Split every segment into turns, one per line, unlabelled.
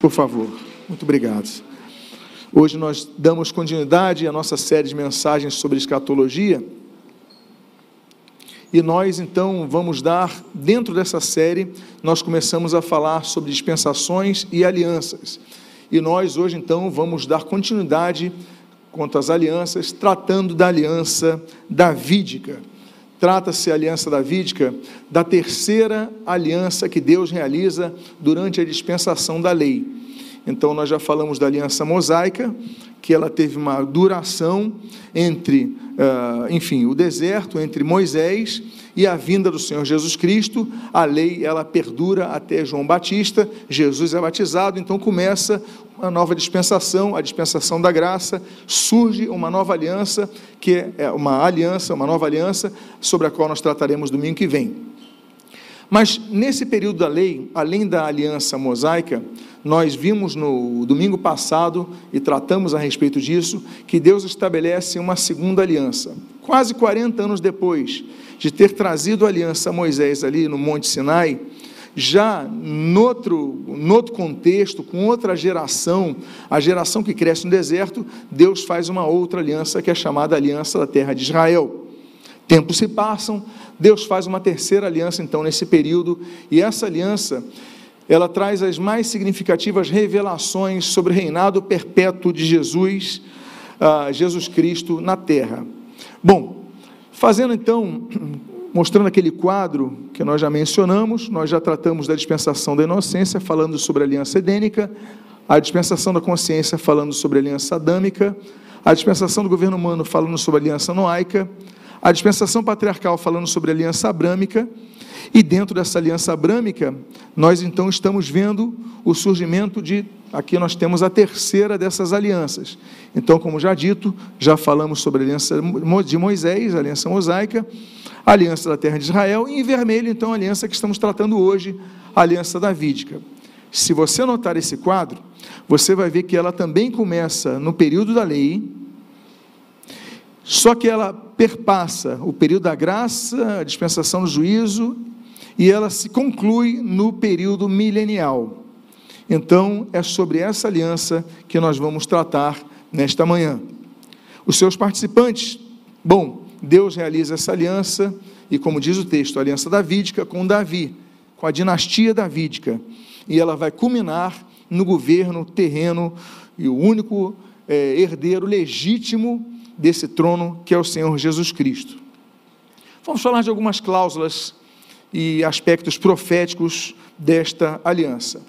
Por favor, muito obrigado. Hoje nós damos continuidade à nossa série de mensagens sobre escatologia. E nós então vamos dar, dentro dessa série, nós começamos a falar sobre dispensações e alianças. E nós hoje então vamos dar continuidade quanto às alianças, tratando da aliança davídica. Trata-se a aliança davídica da terceira aliança que Deus realiza durante a dispensação da lei. Então, nós já falamos da aliança mosaica, que ela teve uma duração entre, uh, enfim, o deserto, entre Moisés e a vinda do Senhor Jesus Cristo. A lei, ela perdura até João Batista, Jesus é batizado, então começa uma nova dispensação, a dispensação da graça, surge uma nova aliança, que é uma aliança, uma nova aliança, sobre a qual nós trataremos domingo que vem. Mas nesse período da lei, além da aliança mosaica, nós vimos no domingo passado e tratamos a respeito disso, que Deus estabelece uma segunda aliança. Quase 40 anos depois de ter trazido a aliança a Moisés ali no Monte Sinai, já noutro, noutro contexto, com outra geração, a geração que cresce no deserto, Deus faz uma outra aliança que é chamada Aliança da Terra de Israel. Tempos se passam, Deus faz uma terceira aliança então nesse período, e essa aliança ela traz as mais significativas revelações sobre o reinado perpétuo de Jesus, uh, Jesus Cristo na terra. Bom, fazendo então mostrando aquele quadro que nós já mencionamos, nós já tratamos da dispensação da inocência, falando sobre a aliança edênica, a dispensação da consciência, falando sobre a aliança adâmica, a dispensação do governo humano, falando sobre a aliança noaica, a dispensação patriarcal, falando sobre a aliança abrâmica, e dentro dessa aliança abrâmica, nós então estamos vendo o surgimento de. Aqui nós temos a terceira dessas alianças. Então, como já dito, já falamos sobre a aliança de Moisés, a aliança mosaica, a aliança da terra de Israel, e em vermelho, então, a aliança que estamos tratando hoje, a aliança davídica. Se você notar esse quadro, você vai ver que ela também começa no período da lei, só que ela perpassa o período da graça, a dispensação do juízo, e ela se conclui no período milenial. Então, é sobre essa aliança que nós vamos tratar nesta manhã. Os seus participantes, bom, Deus realiza essa aliança, e como diz o texto, a aliança davídica com Davi, com a dinastia davídica, e ela vai culminar no governo terreno e o único é, herdeiro legítimo desse trono, que é o Senhor Jesus Cristo. Vamos falar de algumas cláusulas e aspectos proféticos desta aliança.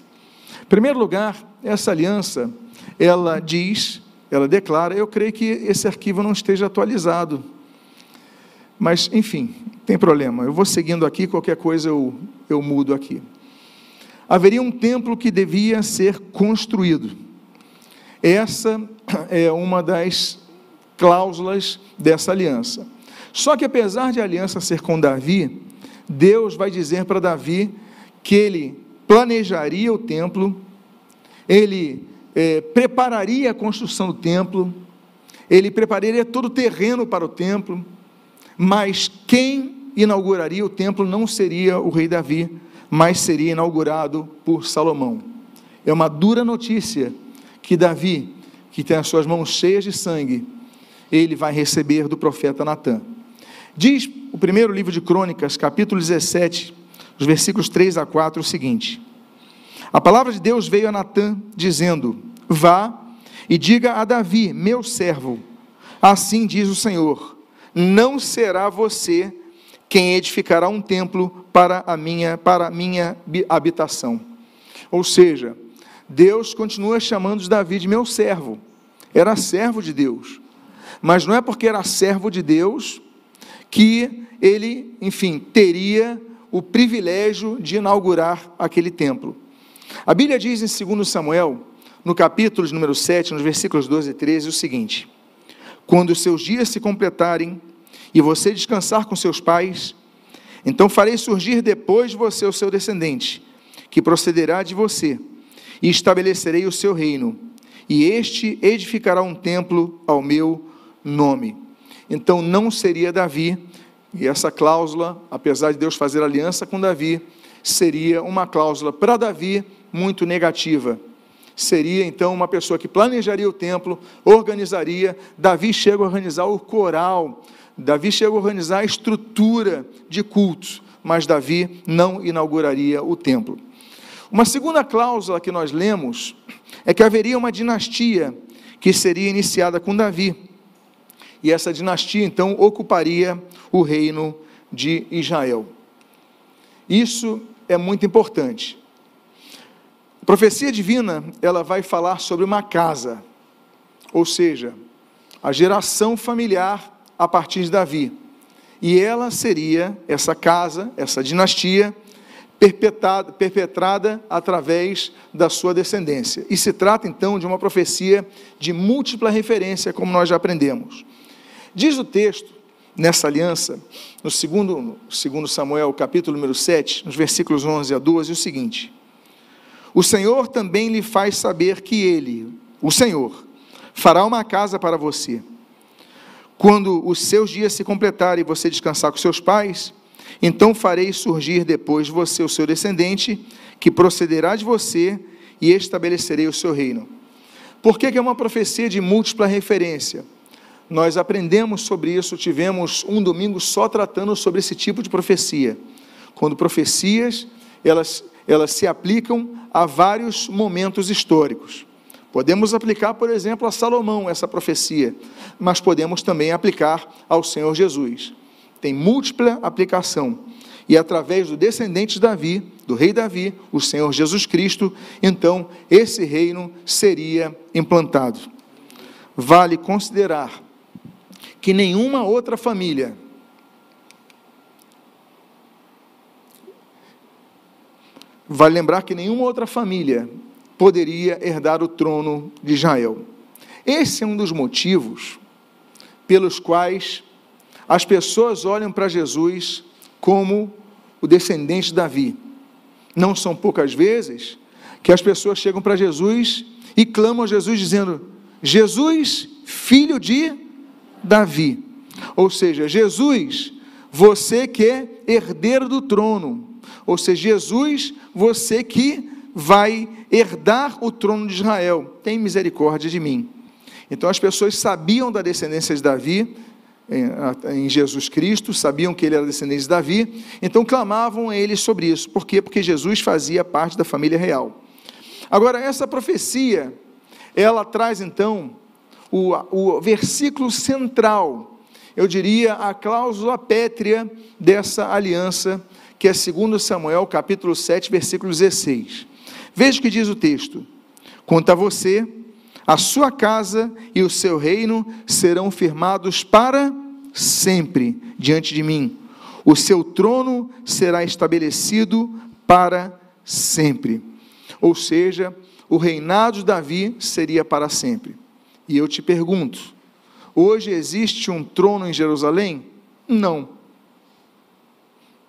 Em primeiro lugar, essa aliança, ela diz, ela declara, eu creio que esse arquivo não esteja atualizado mas, enfim, tem problema. Eu vou seguindo aqui, qualquer coisa eu, eu mudo aqui. Haveria um templo que devia ser construído. Essa é uma das cláusulas dessa aliança. Só que apesar de a aliança ser com Davi, Deus vai dizer para Davi que ele planejaria o templo, ele é, prepararia a construção do templo, ele prepararia todo o terreno para o templo, mas quem inauguraria o templo não seria o rei Davi, mas seria inaugurado por Salomão. É uma dura notícia que Davi, que tem as suas mãos cheias de sangue, ele vai receber do profeta Natã. Diz o primeiro livro de Crônicas, capítulo 17, os versículos 3 a 4, o seguinte: A palavra de Deus veio a Natã, dizendo: Vá e diga a Davi, meu servo, assim diz o Senhor não será você quem edificará um templo para a minha, para a minha habitação. Ou seja, Deus continua chamando Davi de meu servo. Era servo de Deus. Mas não é porque era servo de Deus que ele, enfim, teria o privilégio de inaugurar aquele templo. A Bíblia diz em 2 Samuel, no capítulo número 7, nos versículos 12 e 13, o seguinte: quando os seus dias se completarem e você descansar com seus pais, então farei surgir depois de você o seu descendente, que procederá de você, e estabelecerei o seu reino, e este edificará um templo ao meu nome. Então não seria Davi, e essa cláusula, apesar de Deus fazer aliança com Davi, seria uma cláusula para Davi muito negativa. seria então uma pessoa que planejaria o templo, organizaria. Davi chega a organizar o coral, Davi chega a organizar a estrutura de cultos, mas Davi não inauguraria o templo. Uma segunda cláusula que nós lemos é que haveria uma dinastia que seria iniciada com Davi. E essa dinastia então ocuparia o reino de Israel. Isso é muito importante. A profecia divina, ela vai falar sobre uma casa, ou seja, a geração familiar a partir de Davi. E ela seria, essa casa, essa dinastia, perpetrada, perpetrada através da sua descendência. E se trata então de uma profecia de múltipla referência, como nós já aprendemos. Diz o texto, nessa aliança, no segundo, segundo Samuel, capítulo número 7, nos versículos 11 a 12, o seguinte: O Senhor também lhe faz saber que ele, o Senhor, fará uma casa para você. Quando os seus dias se completarem e você descansar com seus pais, então farei surgir depois de você o seu descendente, que procederá de você, e estabelecerei o seu reino. Por que, que é uma profecia de múltipla referência? Nós aprendemos sobre isso, tivemos um domingo só tratando sobre esse tipo de profecia. Quando profecias, elas, elas se aplicam a vários momentos históricos. Podemos aplicar, por exemplo, a Salomão essa profecia, mas podemos também aplicar ao Senhor Jesus. Tem múltipla aplicação. E através do descendente de Davi, do rei Davi, o Senhor Jesus Cristo, então esse reino seria implantado. Vale considerar que nenhuma outra família Vale lembrar que nenhuma outra família poderia herdar o trono de Israel. Esse é um dos motivos pelos quais as pessoas olham para Jesus como o descendente de Davi. Não são poucas vezes que as pessoas chegam para Jesus e clamam a Jesus dizendo: Jesus, filho de Davi. Ou seja, Jesus, você que é herdeiro do trono. Ou seja, Jesus, você que vai herdar o trono de Israel. Tem misericórdia de mim. Então as pessoas sabiam da descendência de Davi, em Jesus Cristo, sabiam que ele era descendente de Davi, então clamavam a ele sobre isso. Por quê? Porque Jesus fazia parte da família real. Agora, essa profecia, ela traz então o, o versículo central, eu diria a cláusula pétrea dessa aliança, que é 2 Samuel, capítulo 7, versículo 16. Veja o que diz o texto: Quanto a você, a sua casa e o seu reino serão firmados para sempre diante de mim. O seu trono será estabelecido para sempre. Ou seja, o reinado de Davi seria para sempre. E eu te pergunto: hoje existe um trono em Jerusalém? Não.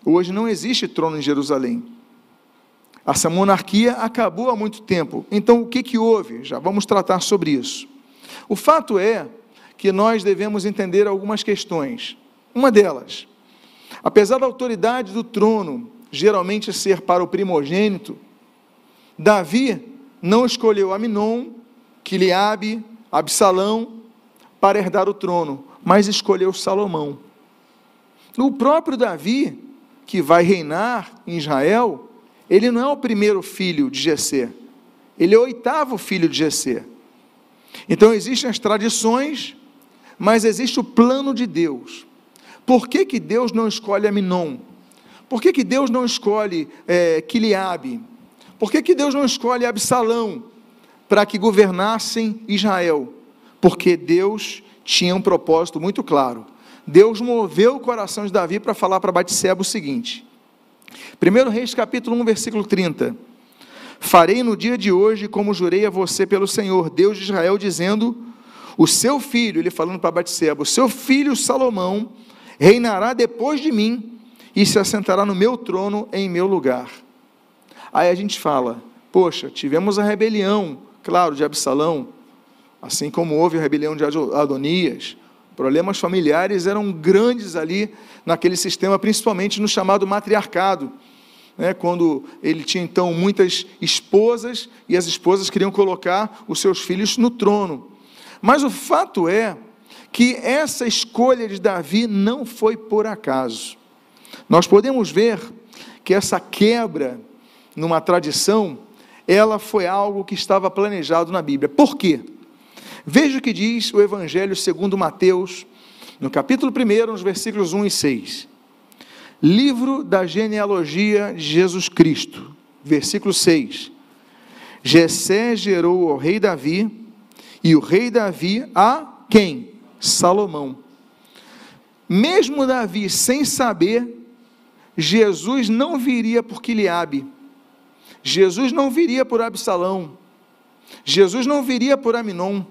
Hoje não existe trono em Jerusalém. Essa monarquia acabou há muito tempo. Então, o que, que houve? Já vamos tratar sobre isso. O fato é que nós devemos entender algumas questões. Uma delas, apesar da autoridade do trono geralmente ser para o primogênito, Davi não escolheu Aminon, Quiliabe, Absalão para herdar o trono, mas escolheu Salomão. O próprio Davi, que vai reinar em Israel, ele não é o primeiro filho de Jessé, ele é o oitavo filho de Jessé. Então existem as tradições, mas existe o plano de Deus. Por que, que Deus não escolhe Aminon? Por que, que Deus não escolhe é, Quiliabe? Por que, que Deus não escolhe Absalão? Para que governassem Israel, porque Deus tinha um propósito muito claro. Deus moveu o coração de Davi para falar para Batseba o seguinte: 1 Reis capítulo 1, versículo 30. Farei no dia de hoje como jurei a você pelo Senhor, Deus de Israel, dizendo: O seu filho, ele falando para Batseba, o seu filho Salomão reinará depois de mim e se assentará no meu trono em meu lugar. Aí a gente fala: Poxa, tivemos a rebelião, claro, de Absalão, assim como houve a rebelião de Adonias. Problemas familiares eram grandes ali naquele sistema, principalmente no chamado matriarcado. né, quando ele tinha então muitas esposas e as esposas queriam colocar os seus filhos no trono. Mas o fato é que essa escolha de Davi não foi por acaso. Nós podemos ver que essa quebra numa tradição, ela foi algo que estava planejado na Bíblia. Por quê? Veja o que diz o Evangelho segundo Mateus, no capítulo 1, nos versículos 1 e 6. Livro da genealogia de Jesus Cristo, versículo 6. Jessé gerou ao rei Davi, e o rei Davi a quem? Salomão. Mesmo Davi sem saber, Jesus não viria por Quiliabe. Jesus não viria por Absalão. Jesus não viria por Aminon.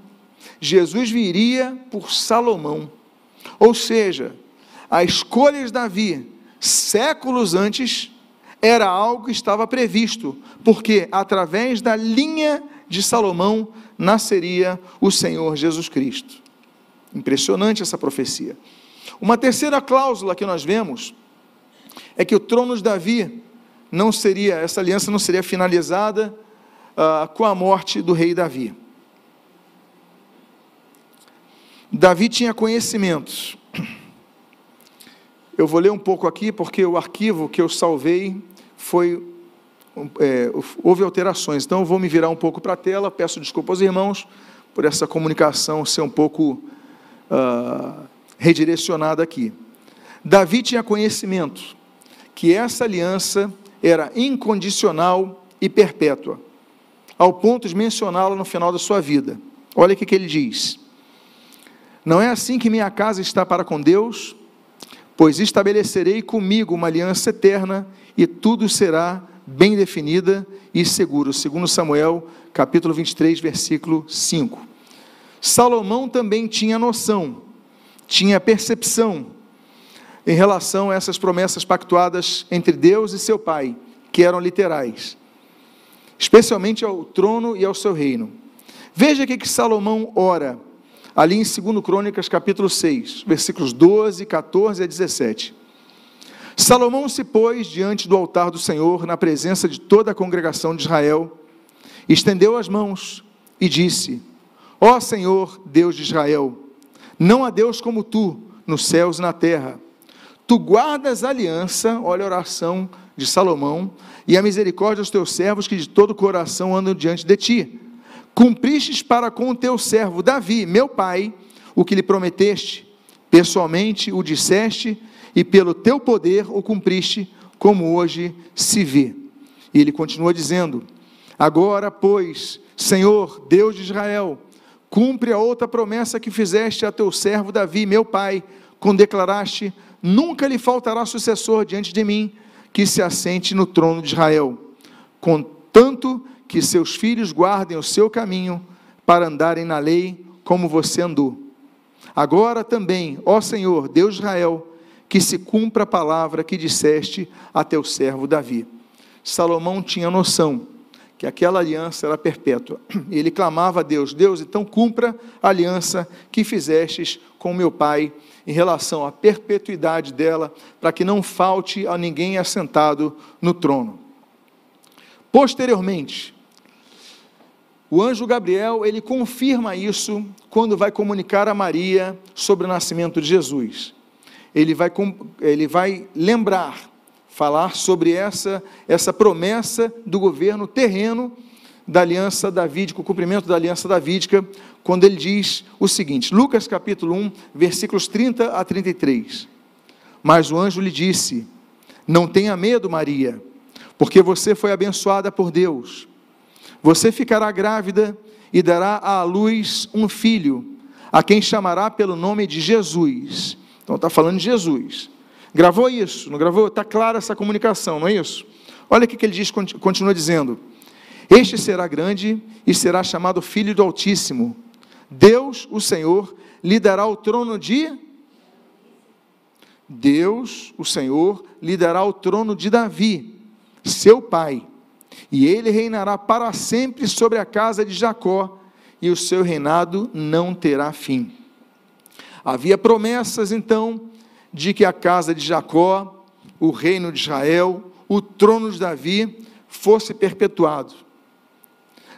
Jesus viria por Salomão. Ou seja, a escolha de Davi séculos antes, era algo que estava previsto, porque através da linha de Salomão nasceria o Senhor Jesus Cristo. Impressionante essa profecia. Uma terceira cláusula que nós vemos é que o trono de Davi não seria, essa aliança não seria finalizada uh, com a morte do rei Davi. Davi tinha conhecimentos eu vou ler um pouco aqui, porque o arquivo que eu salvei foi. É, houve alterações, então eu vou me virar um pouco para a tela. Peço desculpa aos irmãos por essa comunicação ser um pouco uh, redirecionada aqui. Davi tinha conhecimento que essa aliança era incondicional e perpétua, ao ponto de mencioná-la no final da sua vida. Olha o que ele diz: Não é assim que minha casa está para com Deus, pois estabelecerei comigo uma aliança eterna e tudo será bem definida e seguro. Segundo Samuel, capítulo 23, versículo 5. Salomão também tinha noção, tinha percepção em relação a essas promessas pactuadas entre Deus e seu pai, que eram literais, especialmente ao trono e ao seu reino. Veja o que Salomão ora ali em 2 Crônicas, capítulo 6, versículos 12, 14 a 17. Salomão se pôs diante do altar do Senhor, na presença de toda a congregação de Israel, estendeu as mãos e disse: Ó Senhor, Deus de Israel, não há Deus como tu, nos céus e na terra. Tu guardas a aliança, olha a oração de Salomão, e a misericórdia aos teus servos que de todo o coração andam diante de ti Cumpristes para com o teu servo Davi, meu pai, o que lhe prometeste, pessoalmente o disseste, e pelo teu poder o cumpriste, como hoje se vê. E ele continua dizendo: Agora, pois, Senhor, Deus de Israel, cumpre a outra promessa que fizeste a teu servo Davi, meu pai, quando declaraste: Nunca lhe faltará sucessor diante de mim, que se assente no trono de Israel. Contanto que seus filhos guardem o seu caminho para andarem na lei como você andou. Agora também, ó Senhor, Deus de Israel, que se cumpra a palavra que disseste a teu servo Davi. Salomão tinha noção que aquela aliança era perpétua. Ele clamava a Deus: Deus, então cumpra a aliança que fizestes com meu pai em relação à perpetuidade dela, para que não falte a ninguém assentado no trono. Posteriormente, o anjo Gabriel, ele confirma isso quando vai comunicar a Maria sobre o nascimento de Jesus. Ele vai, ele vai lembrar, falar sobre essa, essa promessa do governo terreno da aliança davídica, o cumprimento da aliança davídica, quando ele diz o seguinte, Lucas capítulo 1, versículos 30 a 33. Mas o anjo lhe disse: Não tenha medo, Maria, porque você foi abençoada por Deus. Você ficará grávida e dará à luz um filho, a quem chamará pelo nome de Jesus. Então está falando de Jesus. Gravou isso? Não gravou? Está clara essa comunicação, não é isso? Olha o que ele diz, continua dizendo. Este será grande e será chamado Filho do Altíssimo. Deus, o Senhor, lhe dará o trono de. Deus, o Senhor, lhe dará o trono de Davi, seu pai e ele reinará para sempre sobre a casa de Jacó, e o seu reinado não terá fim. Havia promessas então de que a casa de Jacó, o reino de Israel, o trono de Davi fosse perpetuado.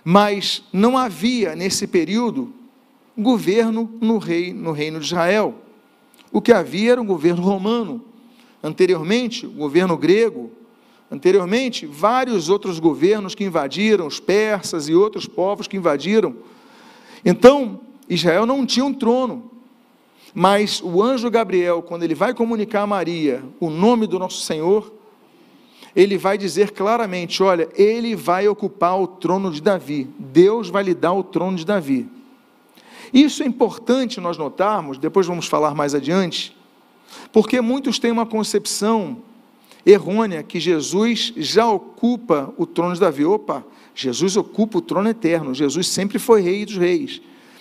Mas não havia nesse período governo no, rei, no reino de Israel. O que havia era um governo romano. Anteriormente, o governo grego. Anteriormente, vários outros governos que invadiram, os persas e outros povos que invadiram. Então, Israel não tinha um trono. Mas o anjo Gabriel, quando ele vai comunicar a Maria o nome do nosso Senhor, ele vai dizer claramente: olha, ele vai ocupar o trono de Davi, Deus vai lhe dar o trono de Davi. Isso é importante nós notarmos, depois vamos falar mais adiante, porque muitos têm uma concepção errônea que Jesus já ocupa o trono de Davi. Opa, Jesus ocupa o trono eterno, Jesus sempre foi rei dos reis,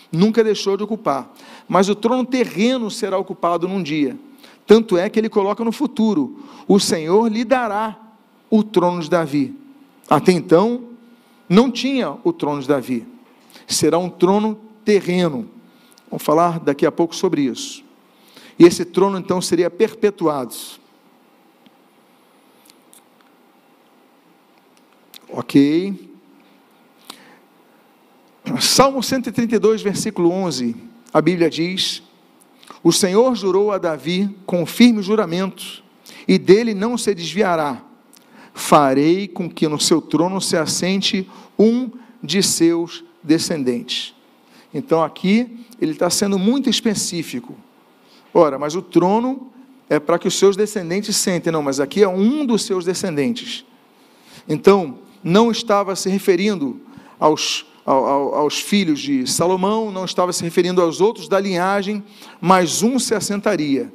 nunca deixou de ocupar. Mas o trono terreno será ocupado num dia. Tanto é que ele coloca no futuro: o Senhor lhe dará o trono de Davi. Até então, não tinha o trono de Davi. Será um trono terreno. Vamos falar daqui a pouco sobre isso. E esse trono então seria perpetuado. Ok. Salmo 132, versículo 11, a Bíblia diz: O Senhor jurou a Davi com firme juramento, e dele não se desviará. Farei com que no seu trono se assente um de seus descendentes. Então aqui ele está sendo muito específico. Ora, mas o trono é para que os seus descendentes sentem, não, mas aqui é um dos seus descendentes. Então, não estava se referindo aos, aos filhos de Salomão, não estava se referindo aos outros da linhagem, mas um se assentaria.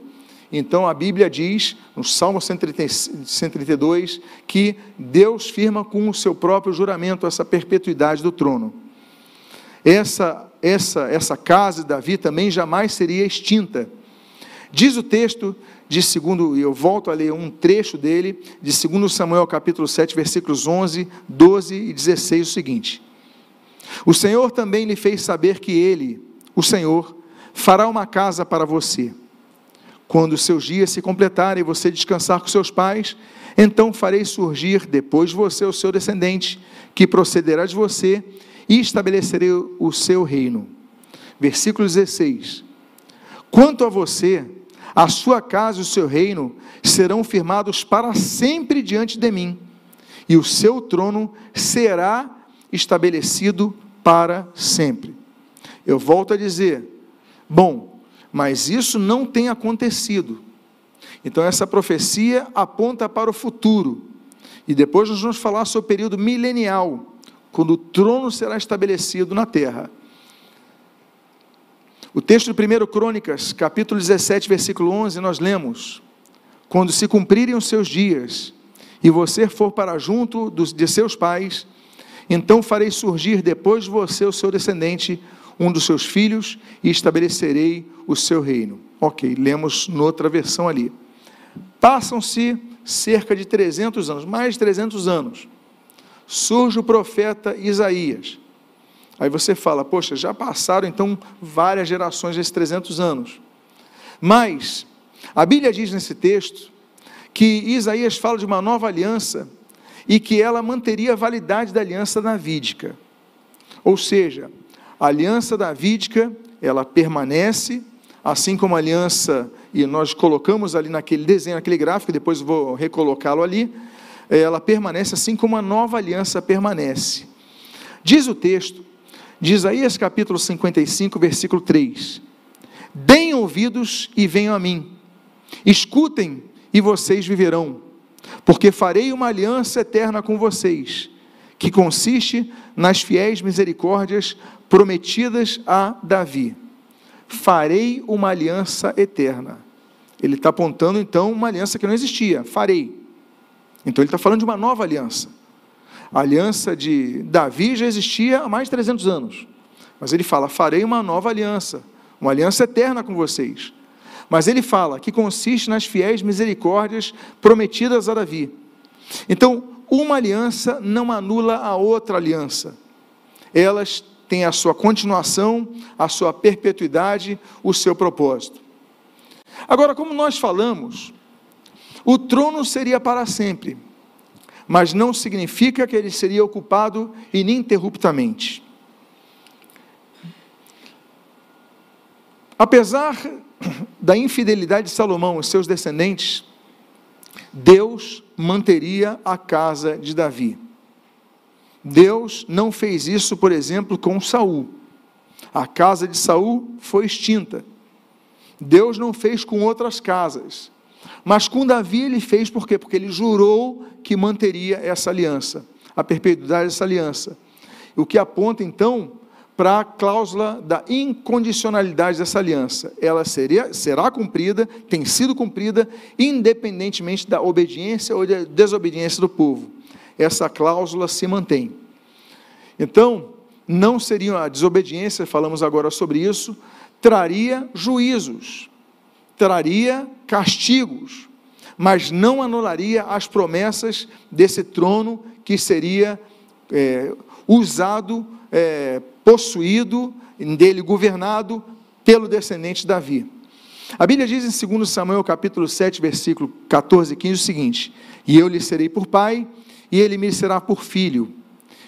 Então a Bíblia diz, no Salmo 132, que Deus firma com o seu próprio juramento essa perpetuidade do trono. Essa, essa, essa casa de Davi também jamais seria extinta. Diz o texto de segundo, eu volto a ler um trecho dele, de 2 Samuel capítulo 7, versículos 11, 12 e 16, o seguinte: O Senhor também lhe fez saber que ele, o Senhor, fará uma casa para você. Quando seus dias se completarem e você descansar com seus pais, então farei surgir depois de você o seu descendente, que procederá de você, e estabelecerei o seu reino. Versículo 16: Quanto a você, a sua casa e o seu reino serão firmados para sempre diante de mim, e o seu trono será estabelecido para sempre. Eu volto a dizer: bom, mas isso não tem acontecido. Então, essa profecia aponta para o futuro. E depois nós vamos falar sobre o período milenial, quando o trono será estabelecido na terra. O texto de 1 Crônicas, capítulo 17, versículo 11, nós lemos: Quando se cumprirem os seus dias, e você for para junto de seus pais, então farei surgir depois de você o seu descendente, um dos seus filhos, e estabelecerei o seu reino. Ok, lemos noutra versão ali. Passam-se cerca de 300 anos, mais de 300 anos surge o profeta Isaías. Aí você fala, poxa, já passaram então várias gerações desses 300 anos. Mas, a Bíblia diz nesse texto que Isaías fala de uma nova aliança e que ela manteria a validade da aliança davídica. Ou seja, a aliança davídica, ela permanece, assim como a aliança, e nós colocamos ali naquele desenho, naquele gráfico, depois vou recolocá-lo ali, ela permanece assim como a nova aliança permanece. Diz o texto, de Isaías capítulo 55, versículo 3: Deem ouvidos e venham a mim, escutem e vocês viverão, porque farei uma aliança eterna com vocês, que consiste nas fiéis misericórdias prometidas a Davi. Farei uma aliança eterna. Ele está apontando então uma aliança que não existia. Farei. Então ele está falando de uma nova aliança. A aliança de Davi já existia há mais de 300 anos. Mas ele fala: farei uma nova aliança, uma aliança eterna com vocês. Mas ele fala que consiste nas fiéis misericórdias prometidas a Davi. Então, uma aliança não anula a outra aliança. Elas têm a sua continuação, a sua perpetuidade, o seu propósito. Agora, como nós falamos, o trono seria para sempre. mas não significa que ele seria ocupado ininterruptamente. Apesar da infidelidade de Salomão e seus descendentes, Deus manteria a casa de Davi. Deus não fez isso, por exemplo, com Saul. A casa de Saul foi extinta. Deus não fez com outras casas. Mas com Davi ele fez por quê? Porque ele jurou que manteria essa aliança, a perpetuidade dessa aliança. O que aponta então para a cláusula da incondicionalidade dessa aliança. Ela seria, será cumprida, tem sido cumprida, independentemente da obediência ou da desobediência do povo. Essa cláusula se mantém. Então, não seria a desobediência, falamos agora sobre isso, traria juízos, traria castigos, mas não anularia as promessas desse trono que seria é, usado é, possuído, dele governado pelo descendente de Davi. A Bíblia diz em 2 Samuel capítulo 7, versículo 14 e 15 o seguinte: E eu lhe serei por pai, e ele me será por filho.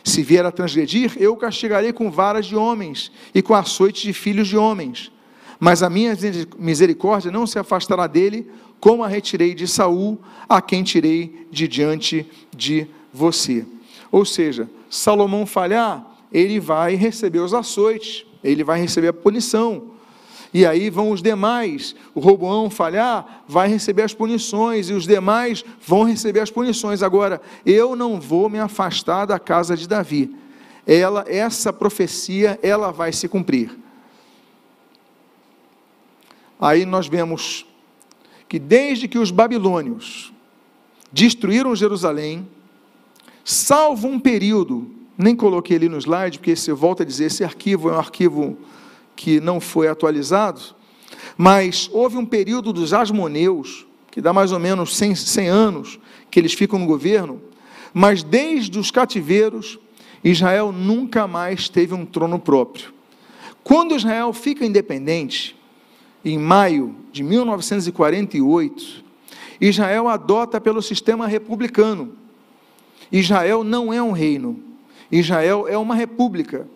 Se vier a transgredir, eu o castigarei com varas de homens e com açoites de filhos de homens. Mas a minha misericórdia não se afastará dele, como a retirei de Saul, a quem tirei de diante de você. Ou seja, Salomão falhar, ele vai receber os açoites, ele vai receber a punição. E aí vão os demais. O Roboão falhar, vai receber as punições, e os demais vão receber as punições. Agora, eu não vou me afastar da casa de Davi. Ela, essa profecia, ela vai se cumprir. Aí nós vemos que desde que os babilônios destruíram Jerusalém, salvo um período nem coloquei ali no slide, porque se volta a dizer, esse arquivo é um arquivo que não foi atualizado, mas houve um período dos asmoneus, que dá mais ou menos 100, 100 anos que eles ficam no governo, mas desde os cativeiros, Israel nunca mais teve um trono próprio. Quando Israel fica independente, em maio de 1948, Israel adota pelo sistema republicano. Israel não é um reino, Israel é uma república.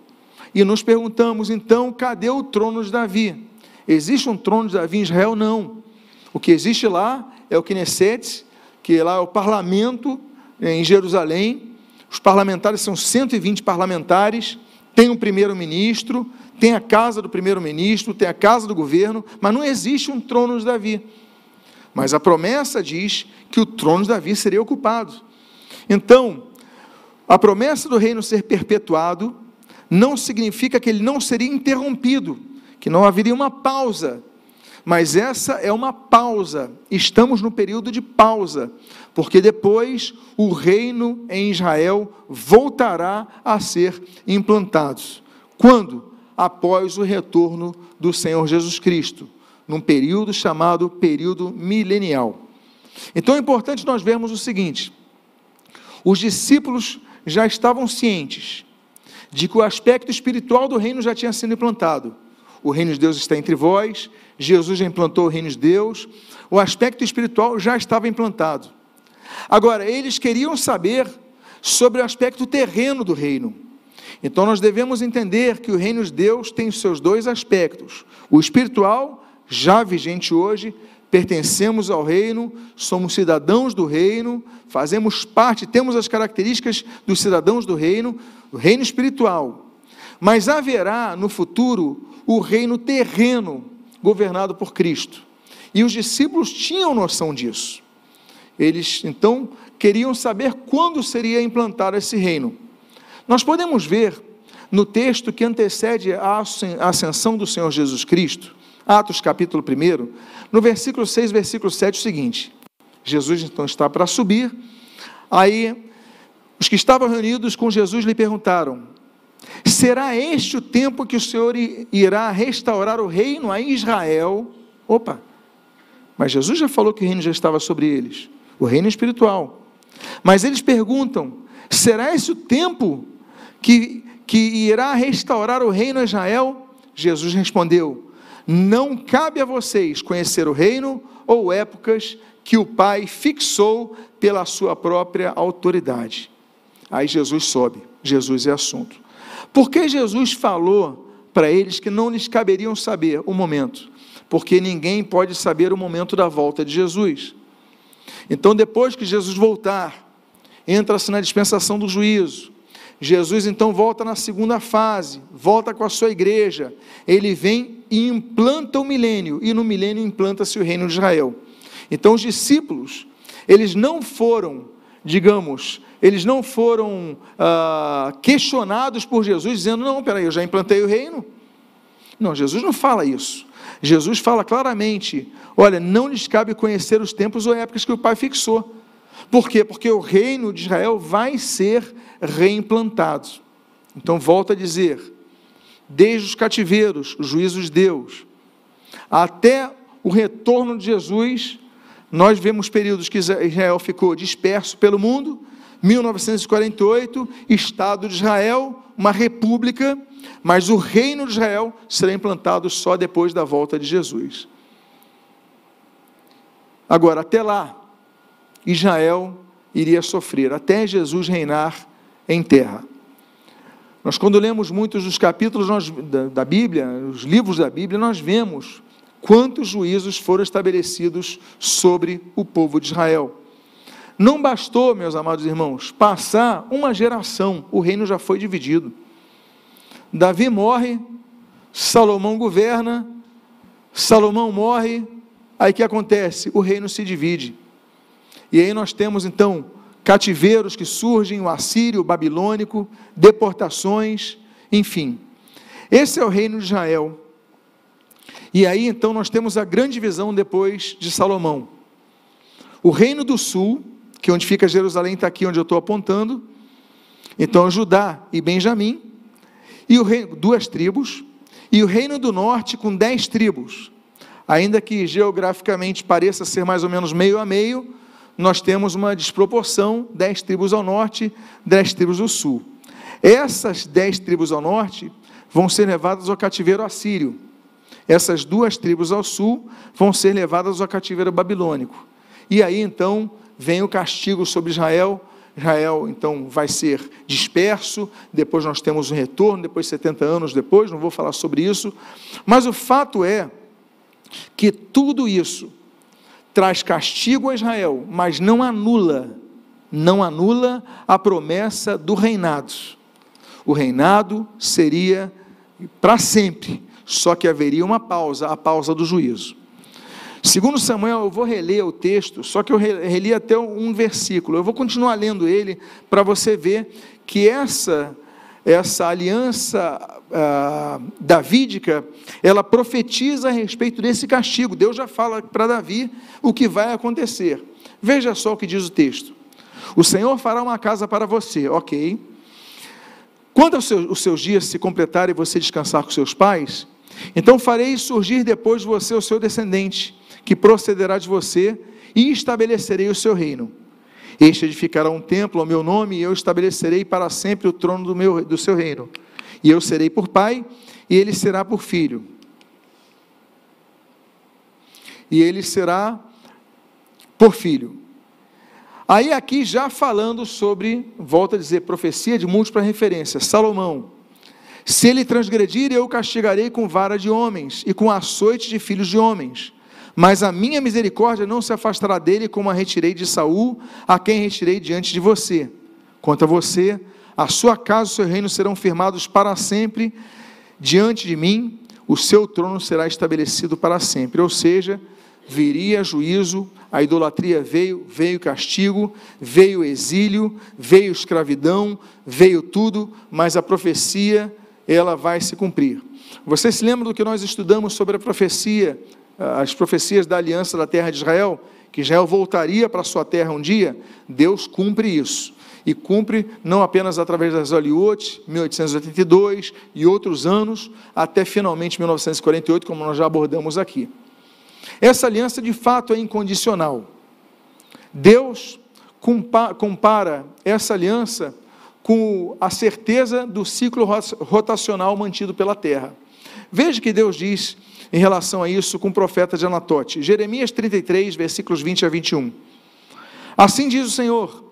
E nos perguntamos, então, cadê o trono de Davi? Existe um trono de Davi em Israel? Não. O que existe lá é o Knesset, que lá é o parlamento é, em Jerusalém. Os parlamentares são 120 parlamentares, tem um primeiro-ministro, tem a casa do primeiro-ministro, tem a casa do governo, mas não existe um trono de Davi. Mas a promessa diz que o trono de Davi seria ocupado. Então, a promessa do reino ser perpetuado não significa que ele não seria interrompido, que não haveria uma pausa. Mas essa é uma pausa. Estamos no período de pausa, porque depois o reino em Israel voltará a ser implantado. Quando? Após o retorno do Senhor Jesus Cristo, num período chamado período milenial. Então é importante nós vermos o seguinte: os discípulos já estavam cientes de que o aspecto espiritual do reino já tinha sido implantado. O reino de Deus está entre vós, Jesus já implantou o reino de Deus, o aspecto espiritual já estava implantado. Agora, eles queriam saber sobre o aspecto terreno do reino. Então, nós devemos entender que o reino de Deus tem os seus dois aspectos: o espiritual, já vigente hoje, pertencemos ao reino, somos cidadãos do reino, fazemos parte, temos as características dos cidadãos do reino, o reino espiritual. Mas haverá no futuro o reino terreno governado por Cristo. E os discípulos tinham noção disso. Eles então queriam saber quando seria implantado esse reino. Nós podemos ver no texto que antecede a ascensão do Senhor Jesus Cristo, Atos capítulo 1, no versículo 6, versículo 7, o seguinte: Jesus então está para subir, aí os que estavam reunidos com Jesus lhe perguntaram: Será este o tempo que o Senhor irá restaurar o reino a Israel? Opa! Mas Jesus já falou que o reino já estava sobre eles, o reino espiritual. Mas eles perguntam: será esse o tempo que, que irá restaurar o reino a Israel? Jesus respondeu: não cabe a vocês conhecer o reino ou épocas que o Pai fixou pela sua própria autoridade. Aí Jesus sobe, Jesus é assunto. Por que Jesus falou para eles que não lhes caberiam saber o momento? Porque ninguém pode saber o momento da volta de Jesus. Então, depois que Jesus voltar, entra-se na dispensação do juízo. Jesus então volta na segunda fase, volta com a sua igreja. Ele vem e implanta o milênio, e no milênio implanta-se o reino de Israel. Então, os discípulos, eles não foram, digamos, eles não foram ah, questionados por Jesus, dizendo: Não, peraí, eu já implantei o reino. Não, Jesus não fala isso. Jesus fala claramente: Olha, não lhes cabe conhecer os tempos ou épocas que o Pai fixou. Por quê? Porque o reino de Israel vai ser reimplantado. Então, volta a dizer: desde os cativeiros, o juízo de Deus, até o retorno de Jesus, nós vemos períodos que Israel ficou disperso pelo mundo. 1948, Estado de Israel, uma república, mas o reino de Israel será implantado só depois da volta de Jesus. Agora, até lá, Israel iria sofrer, até Jesus reinar em terra. Nós, quando lemos muitos dos capítulos nós, da, da Bíblia, os livros da Bíblia, nós vemos quantos juízos foram estabelecidos sobre o povo de Israel. Não bastou, meus amados irmãos, passar uma geração, o reino já foi dividido. Davi morre, Salomão governa, Salomão morre, aí que acontece? O reino se divide. E aí nós temos então cativeiros que surgem, o assírio, o babilônico, deportações, enfim. Esse é o reino de Israel. E aí então nós temos a grande visão depois de Salomão. O reino do sul, que é onde fica Jerusalém, está aqui onde eu estou apontando. Então Judá e Benjamim, e o reino, duas tribos, e o reino do norte com dez tribos. Ainda que geograficamente pareça ser mais ou menos meio a meio, nós temos uma desproporção: dez tribos ao norte, dez tribos ao sul. Essas dez tribos ao norte vão ser levadas ao cativeiro assírio. Essas duas tribos ao sul vão ser levadas ao cativeiro babilônico. E aí então vem o castigo sobre Israel. Israel então vai ser disperso, depois nós temos um retorno, depois 70 anos depois, não vou falar sobre isso, mas o fato é que tudo isso traz castigo a Israel, mas não anula, não anula a promessa do reinado. O reinado seria para sempre, só que haveria uma pausa, a pausa do juízo. Segundo Samuel, eu vou reler o texto, só que eu reli até um versículo. Eu vou continuar lendo ele para você ver que essa essa aliança ah, davídica, ela profetiza a respeito desse castigo. Deus já fala para Davi o que vai acontecer. Veja só o que diz o texto. O Senhor fará uma casa para você, ok. Quando os seus, dias se completarem e você descansar com seus pais, então farei surgir depois de você o seu descendente, que procederá de você, e estabelecerei o seu reino. Este edificará um templo ao meu nome, e eu estabelecerei para sempre o trono do, meu, do seu reino. E eu serei por pai, e ele será por filho. E ele será por filho. Aí, aqui, já falando sobre, volta a dizer, profecia de múltipla referência, Salomão. Se ele transgredir, eu o castigarei com vara de homens e com açoite de filhos de homens mas a minha misericórdia não se afastará dele, como a retirei de Saul, a quem retirei diante de você. Quanto a você, a sua casa e o seu reino serão firmados para sempre diante de mim, o seu trono será estabelecido para sempre. Ou seja, viria juízo, a idolatria veio, veio castigo, veio exílio, veio escravidão, veio tudo, mas a profecia, ela vai se cumprir. Você se lembra do que nós estudamos sobre a profecia as profecias da aliança da terra de Israel, que Israel voltaria para sua terra um dia, Deus cumpre isso. E cumpre não apenas através das Oliot, 1882 e outros anos, até finalmente 1948, como nós já abordamos aqui. Essa aliança de fato é incondicional. Deus compara essa aliança com a certeza do ciclo rotacional mantido pela terra. Veja que Deus diz em relação a isso com o profeta de Anatote. Jeremias 33, versículos 20 a 21. Assim diz o Senhor: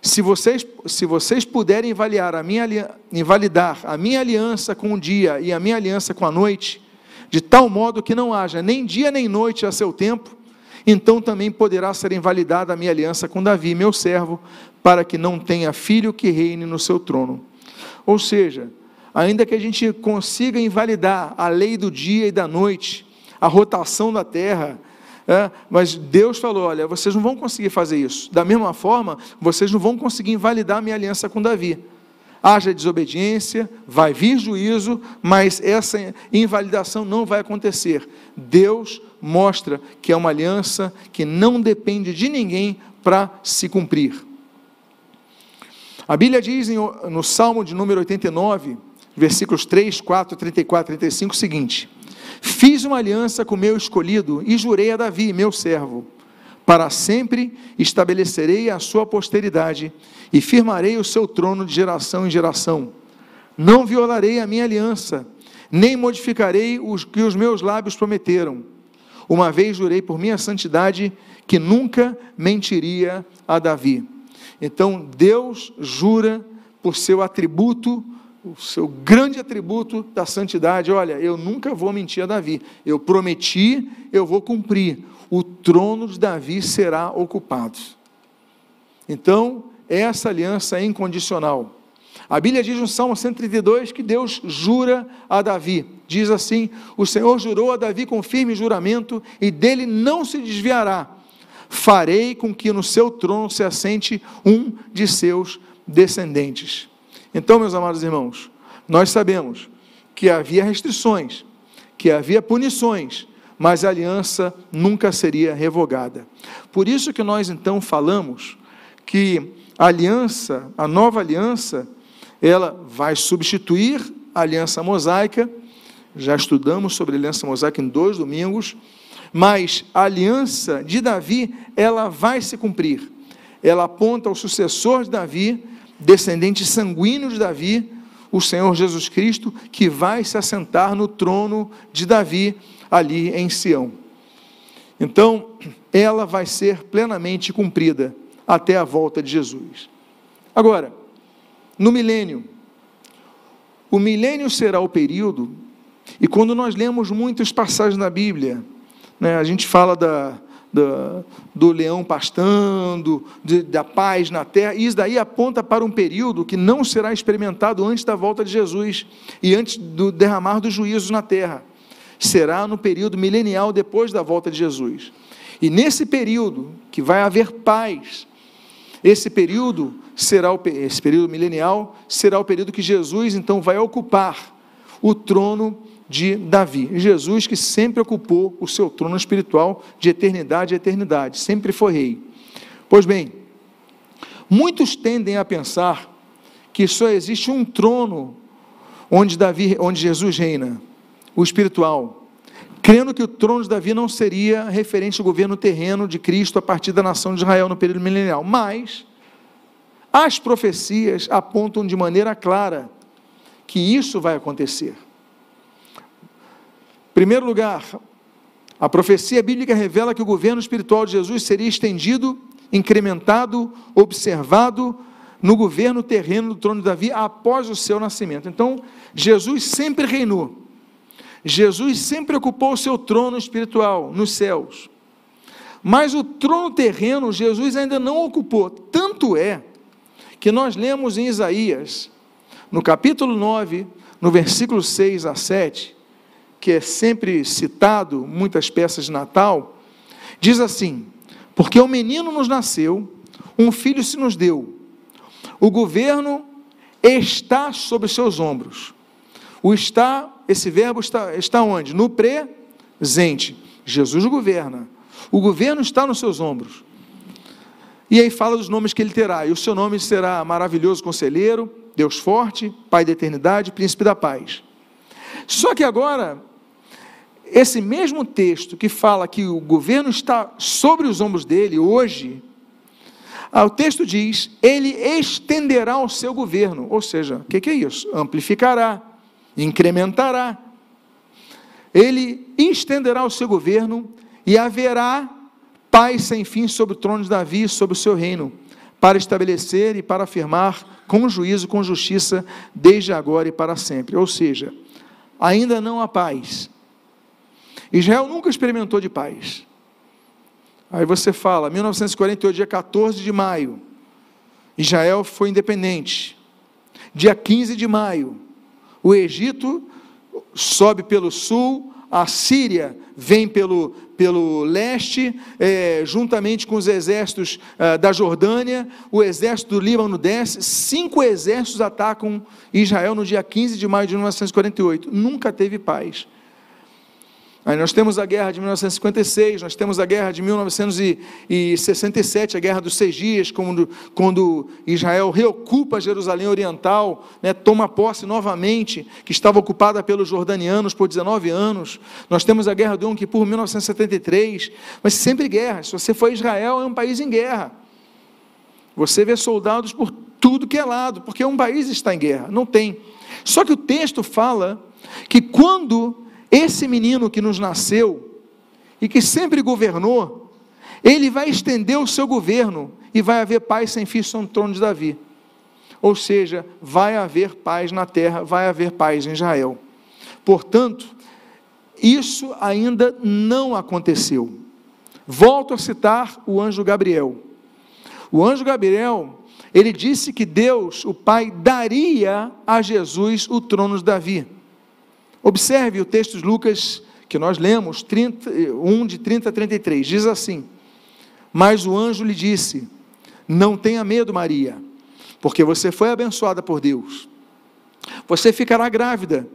se vocês, se vocês puderem invalidar a, minha, invalidar a minha aliança com o dia e a minha aliança com a noite, de tal modo que não haja nem dia nem noite a seu tempo, então também poderá ser invalidada a minha aliança com Davi, meu servo, para que não tenha filho que reine no seu trono. Ou seja, ainda que a gente consiga invalidar a lei do dia e da noite, a rotação da terra, é, mas Deus falou: olha, vocês não vão conseguir fazer isso. Da mesma forma, vocês não vão conseguir invalidar a minha aliança com Davi. Haja desobediência, vai vir juízo, mas essa invalidação não vai acontecer. Deus mostra que é uma aliança que não depende de ninguém para se cumprir. A Bíblia diz no Salmo de número 89, versículos 3, 4, 34, 35 o seguinte: Fiz uma aliança com meu escolhido e jurei a Davi, meu servo: Para sempre estabelecerei a sua posteridade e firmarei o seu trono de geração em geração. Não violarei a minha aliança, nem modificarei o que os meus lábios prometeram. Uma vez jurei por minha santidade que nunca mentiria a Davi. Então Deus jura por seu atributo o seu grande atributo da santidade. Olha, eu nunca vou mentir a Davi. Eu prometi, eu vou cumprir. O trono de Davi será ocupado. Então, essa aliança é incondicional. A Bíblia diz no Salmo 132 que Deus jura a Davi. Diz assim: O Senhor jurou a Davi com firme juramento e dele não se desviará. Farei com que no seu trono se assente um de seus descendentes. Então, meus amados irmãos, nós sabemos que havia restrições, que havia punições, mas a aliança nunca seria revogada. Por isso que nós então falamos que a aliança, a nova aliança, ela vai substituir a aliança mosaica. Já estudamos sobre a aliança mosaica em dois domingos, mas a aliança de Davi, ela vai se cumprir. Ela aponta ao sucessor de Davi, descendente sanguíneo de Davi, o Senhor Jesus Cristo, que vai se assentar no trono de Davi, ali em Sião. Então, ela vai ser plenamente cumprida até a volta de Jesus. Agora, no milênio, o milênio será o período, e quando nós lemos muitas passagens na Bíblia, né, a gente fala da, do, do leão pastando, de, da paz na terra, e isso daí aponta para um período que não será experimentado antes da volta de Jesus e antes do derramar dos juízos na terra. Será no período milenial depois da volta de Jesus. E nesse período que vai haver paz, esse período será o, esse período milenial será o período que Jesus então vai ocupar o trono de Davi. Jesus que sempre ocupou o seu trono espiritual de eternidade a eternidade, sempre foi rei. Pois bem, muitos tendem a pensar que só existe um trono onde Davi, onde Jesus reina, o espiritual, crendo que o trono de Davi não seria referente ao governo terreno de Cristo a partir da nação de Israel no período milenial, mas as profecias apontam de maneira clara que isso vai acontecer. Primeiro lugar, a profecia bíblica revela que o governo espiritual de Jesus seria estendido, incrementado, observado no governo terreno do trono de Davi após o seu nascimento. Então, Jesus sempre reinou. Jesus sempre ocupou o seu trono espiritual nos céus. Mas o trono terreno Jesus ainda não ocupou. Tanto é que nós lemos em Isaías, no capítulo 9, no versículo 6 a 7, que é sempre citado, muitas peças de Natal, diz assim: Porque um menino nos nasceu, um filho se nos deu, o governo está sobre seus ombros. O está, esse verbo está, está onde? No presente. Jesus governa. O governo está nos seus ombros. E aí fala dos nomes que ele terá. E o seu nome será maravilhoso conselheiro, Deus forte, Pai da eternidade, príncipe da paz. Só que agora esse mesmo texto que fala que o governo está sobre os ombros dele hoje, ah, o texto diz: ele estenderá o seu governo. Ou seja, o que, que é isso? Amplificará, incrementará. ele estenderá o seu governo e haverá paz sem fim sobre o trono de Davi e sobre o seu reino, para estabelecer e para afirmar com juízo, com justiça, desde agora e para sempre. Ou seja, ainda não há paz. Israel nunca experimentou de paz. Aí você fala, 1948, dia 14 de maio, Israel foi independente. Dia 15 de maio, o Egito sobe pelo sul, a Síria vem pelo, pelo leste, é, juntamente com os exércitos é, da Jordânia, o exército do Líbano desce, cinco exércitos atacam Israel no dia 15 de maio de 1948. Nunca teve paz. Aí nós temos a guerra de 1956, nós temos a guerra de 1967, a guerra dos seis dias, quando, quando Israel reocupa Jerusalém Oriental, né, toma posse novamente, que estava ocupada pelos jordanianos por 19 anos. Nós temos a guerra do Yom Kippur, 1973, mas sempre guerra. Se você for Israel, é um país em guerra. Você vê soldados por tudo que é lado, porque um país está em guerra, não tem. Só que o texto fala que quando esse menino que nos nasceu e que sempre governou, ele vai estender o seu governo e vai haver paz sem fim no trono de Davi. Ou seja, vai haver paz na terra, vai haver paz em Israel. Portanto, isso ainda não aconteceu. Volto a citar o anjo Gabriel. O anjo Gabriel, ele disse que Deus, o Pai, daria a Jesus o trono de Davi. Observe o texto de Lucas que nós lemos, 30, 1 de 30 a 33, diz assim: Mas o anjo lhe disse: Não tenha medo, Maria, porque você foi abençoada por Deus. Você ficará grávida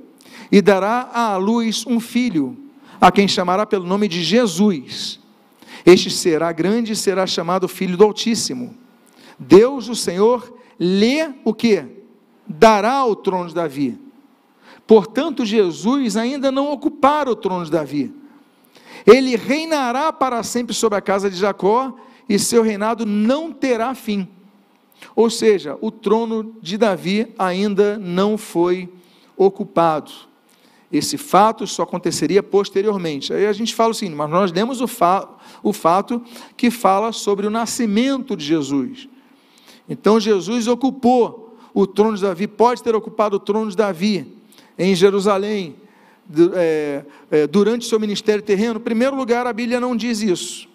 e dará à luz um filho, a quem chamará pelo nome de Jesus. Este será grande e será chamado Filho do Altíssimo. Deus, o Senhor, lhe o que? Dará o trono de Davi Portanto, Jesus ainda não ocupara o trono de Davi. Ele reinará para sempre sobre a casa de Jacó e seu reinado não terá fim. Ou seja, o trono de Davi ainda não foi ocupado. Esse fato só aconteceria posteriormente. Aí a gente fala assim, mas nós lemos o, fa o fato que fala sobre o nascimento de Jesus. Então Jesus ocupou o trono de Davi, pode ter ocupado o trono de Davi, em Jerusalém, é, é, durante seu ministério terreno? Em primeiro lugar, a Bíblia não diz isso.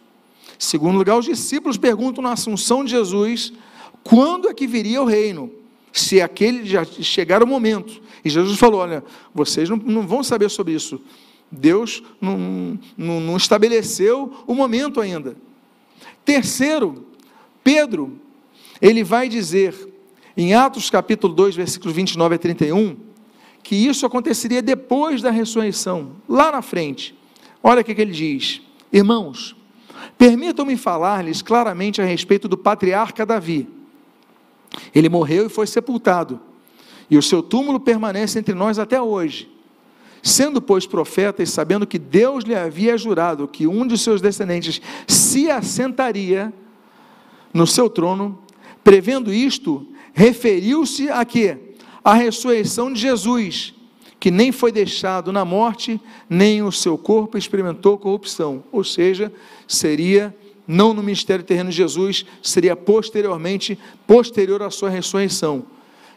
Em segundo lugar, os discípulos perguntam na assunção de Jesus quando é que viria o reino, se aquele já chegar o momento. E Jesus falou: Olha, vocês não, não vão saber sobre isso. Deus não, não, não estabeleceu o momento ainda. Terceiro, Pedro, ele vai dizer em Atos capítulo 2, versículos 29 a 31, que isso aconteceria depois da ressurreição, lá na frente. Olha o que, ele diz: Irmãos, permitam-me falar-lhes claramente a respeito do patriarca Davi. Ele morreu e foi sepultado, e o seu túmulo permanece entre nós até hoje. Sendo, pois, profeta e sabendo que Deus lhe havia jurado que um de seus descendentes se assentaria no seu trono, prevendo isto, referiu-se a quê? A ressurreição de Jesus, que nem foi deixado na morte, nem o seu corpo experimentou corrupção. Ou seja, seria não no ministério terreno de Jesus, seria posteriormente, posterior à sua ressurreição.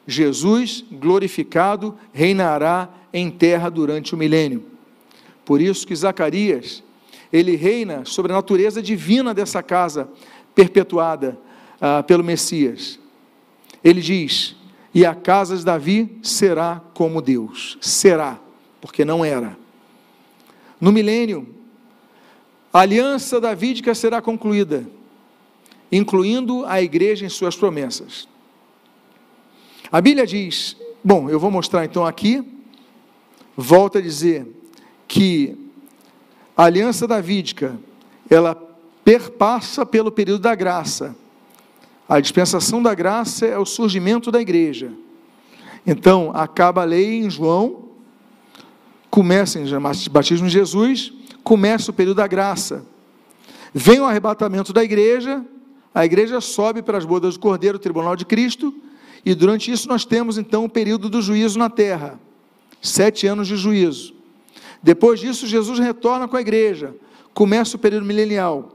Jesus, glorificado, reinará em terra durante o milênio. Por isso que Zacarias, ele reina sobre a natureza divina dessa casa perpetuada ah, pelo Messias. Ele diz: e a casa de Davi será como Deus. Será, porque não era. No milênio, a aliança davídica será concluída, incluindo a igreja em suas promessas. A Bíblia diz, bom, eu vou mostrar então aqui, volta a dizer que a aliança davídica, ela perpassa pelo período da graça, a dispensação da graça é o surgimento da igreja. Então, acaba a lei em João, começa em batismo de Jesus, começa o período da graça. Vem o arrebatamento da igreja, a igreja sobe para as bodas do Cordeiro, tribunal de Cristo, e durante isso nós temos então o período do juízo na terra sete anos de juízo. Depois disso, Jesus retorna com a igreja, começa o período milenial.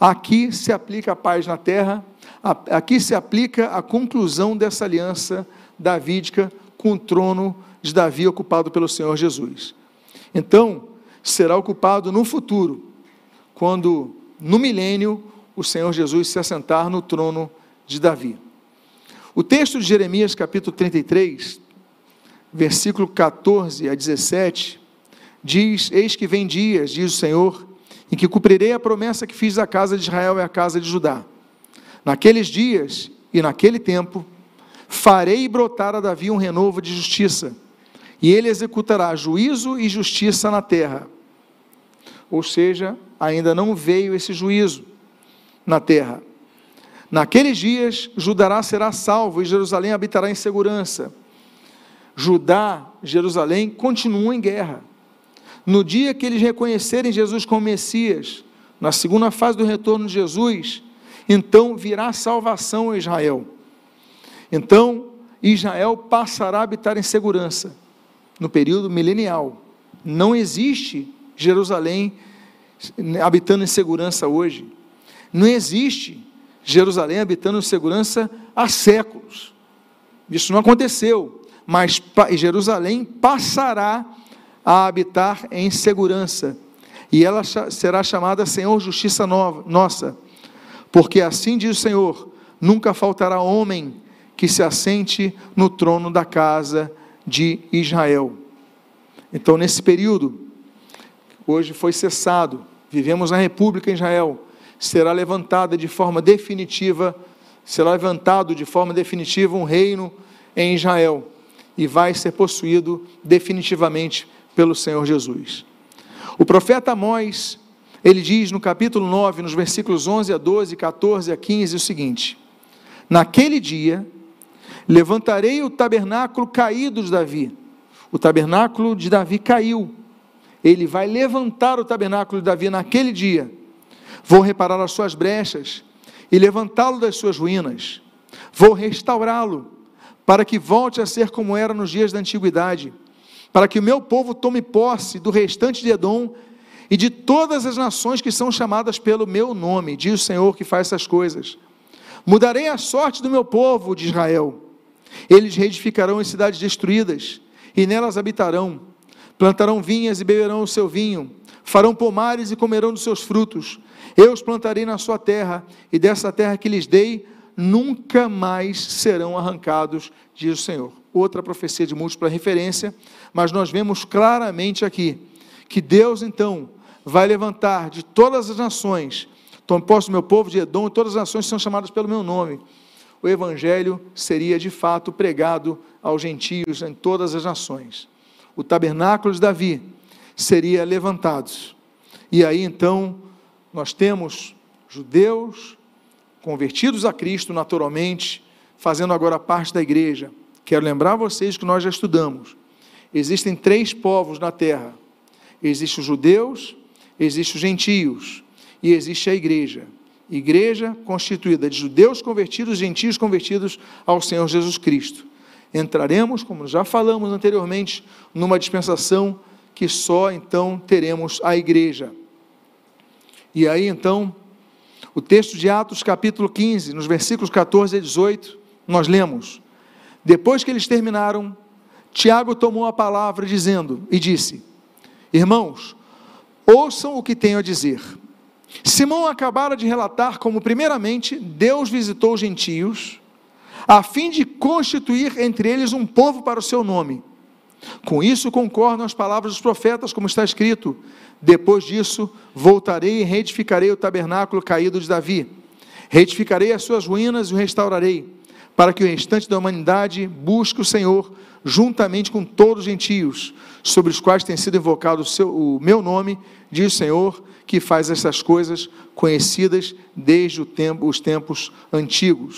Aqui se aplica a paz na terra, aqui se aplica a conclusão dessa aliança davídica com o trono de Davi ocupado pelo Senhor Jesus. Então, será ocupado no futuro, quando no milênio o Senhor Jesus se assentar no trono de Davi. O texto de Jeremias, capítulo 33, versículo 14 a 17, diz: Eis que vem dias, diz o Senhor, em que cumprirei a promessa que fiz à casa de Israel e à casa de Judá. Naqueles dias e naquele tempo, farei brotar a Davi um renovo de justiça, e ele executará juízo e justiça na terra. Ou seja, ainda não veio esse juízo na terra. Naqueles dias, Judá será salvo e Jerusalém habitará em segurança. Judá, Jerusalém, continuam em guerra. No dia que eles reconhecerem Jesus como Messias, na segunda fase do retorno de Jesus, então virá salvação a Israel. Então, Israel passará a habitar em segurança no período milenial. Não existe Jerusalém habitando em segurança hoje. Não existe Jerusalém habitando em segurança há séculos. Isso não aconteceu, mas Jerusalém passará a habitar em segurança, e ela será chamada Senhor Justiça Nova, Nossa, porque assim diz o Senhor: nunca faltará homem que se assente no trono da casa de Israel. Então, nesse período, hoje foi cessado, vivemos na República em Israel, será levantada de forma definitiva, será levantado de forma definitiva um reino em Israel e vai ser possuído definitivamente pelo Senhor Jesus. O profeta Amós, ele diz no capítulo 9, nos versículos 11 a 12, 14 a 15 o seguinte: Naquele dia levantarei o tabernáculo caído de Davi. O tabernáculo de Davi caiu. Ele vai levantar o tabernáculo de Davi naquele dia Vou reparar as suas brechas e levantá-lo das suas ruínas. Vou restaurá-lo, para que volte a ser como era nos dias da antiguidade, para que o meu povo tome posse do restante de Edom e de todas as nações que são chamadas pelo meu nome, diz o Senhor que faz essas coisas. Mudarei a sorte do meu povo de Israel. Eles reedificarão as cidades destruídas e nelas habitarão. Plantarão vinhas e beberão o seu vinho. Farão pomares e comerão dos seus frutos eu os plantarei na sua terra, e dessa terra que lhes dei, nunca mais serão arrancados, diz o Senhor. Outra profecia de múltipla referência, mas nós vemos claramente aqui que Deus então vai levantar de todas as nações, tome posse do meu povo de Edom, todas as nações são chamadas pelo meu nome. O evangelho seria de fato pregado aos gentios em todas as nações. O tabernáculo de Davi seria levantado. E aí então nós temos judeus convertidos a Cristo naturalmente, fazendo agora parte da igreja. Quero lembrar vocês que nós já estudamos. Existem três povos na terra: existem os judeus, existem os gentios e existe a igreja. Igreja constituída de judeus convertidos, gentios convertidos ao Senhor Jesus Cristo. Entraremos, como já falamos anteriormente, numa dispensação que só então teremos a igreja. E aí então, o texto de Atos, capítulo 15, nos versículos 14 a 18, nós lemos: Depois que eles terminaram, Tiago tomou a palavra dizendo e disse: Irmãos, ouçam o que tenho a dizer. Simão acabara de relatar como, primeiramente, Deus visitou os gentios, a fim de constituir entre eles um povo para o seu nome. Com isso concordam as palavras dos profetas, como está escrito: depois disso, voltarei e reedificarei o tabernáculo caído de Davi. Reedificarei as suas ruínas e o restaurarei, para que o restante da humanidade busque o Senhor, juntamente com todos os gentios, sobre os quais tem sido invocado o, seu, o meu nome, diz o Senhor, que faz essas coisas conhecidas desde tempo, os tempos antigos.